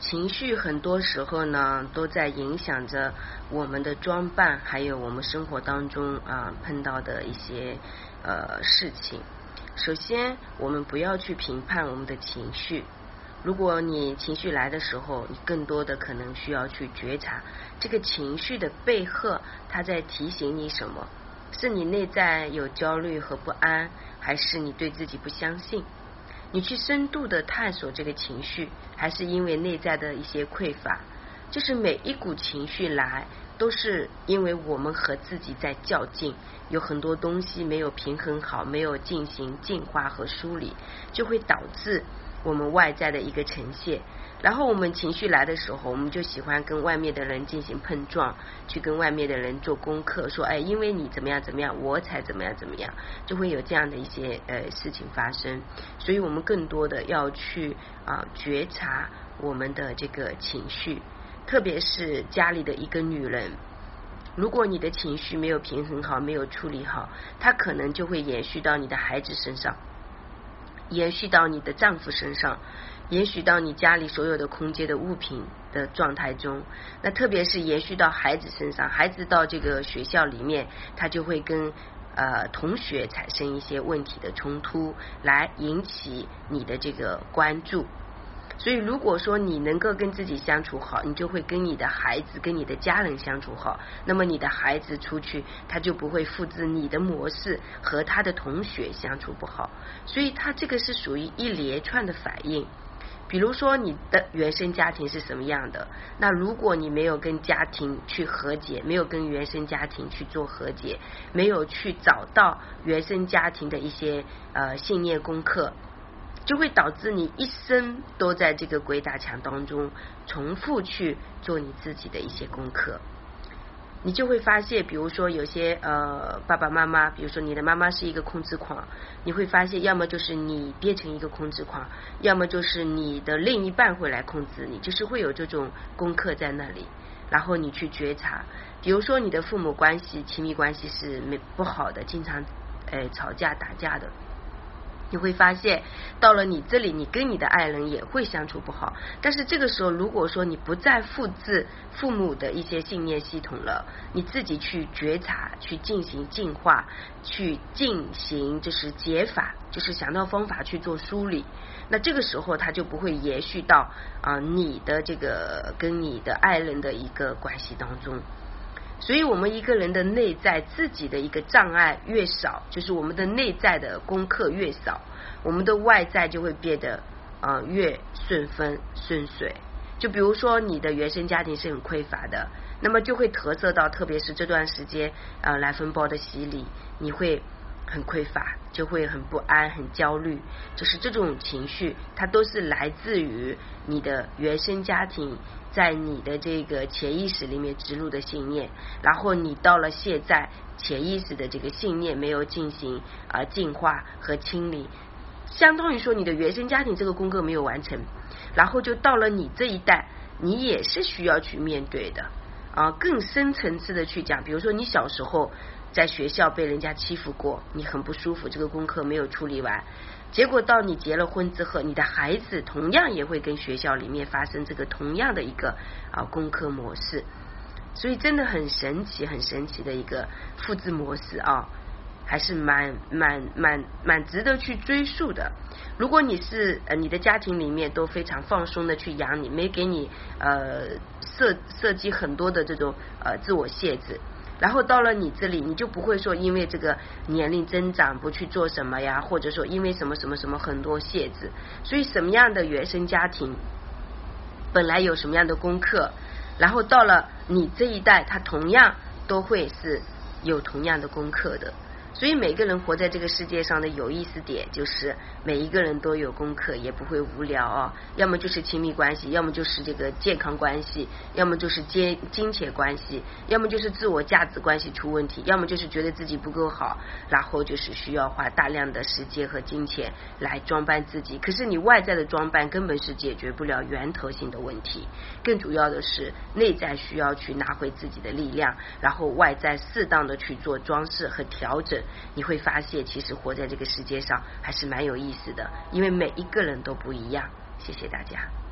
情绪很多时候呢，都在影响着我们的装扮，还有我们生活当中啊碰到的一些呃事情。首先，我们不要去评判我们的情绪。如果你情绪来的时候，你更多的可能需要去觉察这个情绪的背后，它在提醒你什么？是你内在有焦虑和不安，还是你对自己不相信？你去深度的探索这个情绪，还是因为内在的一些匮乏？就是每一股情绪来，都是因为我们和自己在较劲，有很多东西没有平衡好，没有进行净化和梳理，就会导致我们外在的一个呈现。然后我们情绪来的时候，我们就喜欢跟外面的人进行碰撞，去跟外面的人做功课，说哎，因为你怎么样怎么样，我才怎么样怎么样，就会有这样的一些呃事情发生。所以我们更多的要去啊觉察我们的这个情绪，特别是家里的一个女人，如果你的情绪没有平衡好，没有处理好，它可能就会延续到你的孩子身上，延续到你的丈夫身上。延续到你家里所有的空间的物品的状态中，那特别是延续到孩子身上，孩子到这个学校里面，他就会跟呃同学产生一些问题的冲突，来引起你的这个关注。所以，如果说你能够跟自己相处好，你就会跟你的孩子、跟你的家人相处好。那么，你的孩子出去，他就不会复制你的模式，和他的同学相处不好。所以，他这个是属于一连串的反应。比如说你的原生家庭是什么样的？那如果你没有跟家庭去和解，没有跟原生家庭去做和解，没有去找到原生家庭的一些呃信念功课，就会导致你一生都在这个鬼打墙当中重复去做你自己的一些功课。你就会发现，比如说有些呃爸爸妈妈，比如说你的妈妈是一个控制狂，你会发现要么就是你变成一个控制狂，要么就是你的另一半会来控制你，就是会有这种功课在那里，然后你去觉察，比如说你的父母关系、亲密关系是没不好的，经常呃吵架打架的。你会发现，到了你这里，你跟你的爱人也会相处不好。但是这个时候，如果说你不再复制父母的一些信念系统了，你自己去觉察，去进行净化，去进行就是解法，就是想到方法去做梳理，那这个时候他就不会延续到啊你的这个跟你的爱人的一个关系当中。所以，我们一个人的内在自己的一个障碍越少，就是我们的内在的功课越少，我们的外在就会变得啊越顺风顺水。就比如说，你的原生家庭是很匮乏的，那么就会投射到，特别是这段时间啊来风暴的洗礼，你会很匮乏，就会很不安、很焦虑，就是这种情绪，它都是来自于你的原生家庭。在你的这个潜意识里面植入的信念，然后你到了现在潜意识的这个信念没有进行啊净化和清理，相当于说你的原生家庭这个功课没有完成，然后就到了你这一代，你也是需要去面对的。啊更深层次的去讲，比如说你小时候在学校被人家欺负过，你很不舒服，这个功课没有处理完。结果到你结了婚之后，你的孩子同样也会跟学校里面发生这个同样的一个啊功课模式，所以真的很神奇，很神奇的一个复制模式啊，还是蛮蛮蛮蛮值得去追溯的。如果你是呃你的家庭里面都非常放松的去养你，没给你呃设设计很多的这种呃自我限制。然后到了你这里，你就不会说因为这个年龄增长不去做什么呀，或者说因为什么什么什么很多限制。所以什么样的原生家庭本来有什么样的功课，然后到了你这一代，他同样都会是有同样的功课的。所以每个人活在这个世界上的有意思点，就是每一个人都有功课，也不会无聊啊。要么就是亲密关系，要么就是这个健康关系，要么就是金金钱关系，要么就是自我价值关系出问题，要么就是觉得自己不够好，然后就是需要花大量的时间和金钱来装扮自己。可是你外在的装扮根本是解决不了源头性的问题，更主要的是内在需要去拿回自己的力量，然后外在适当的去做装饰和调整。你会发现，其实活在这个世界上还是蛮有意思的，因为每一个人都不一样。谢谢大家。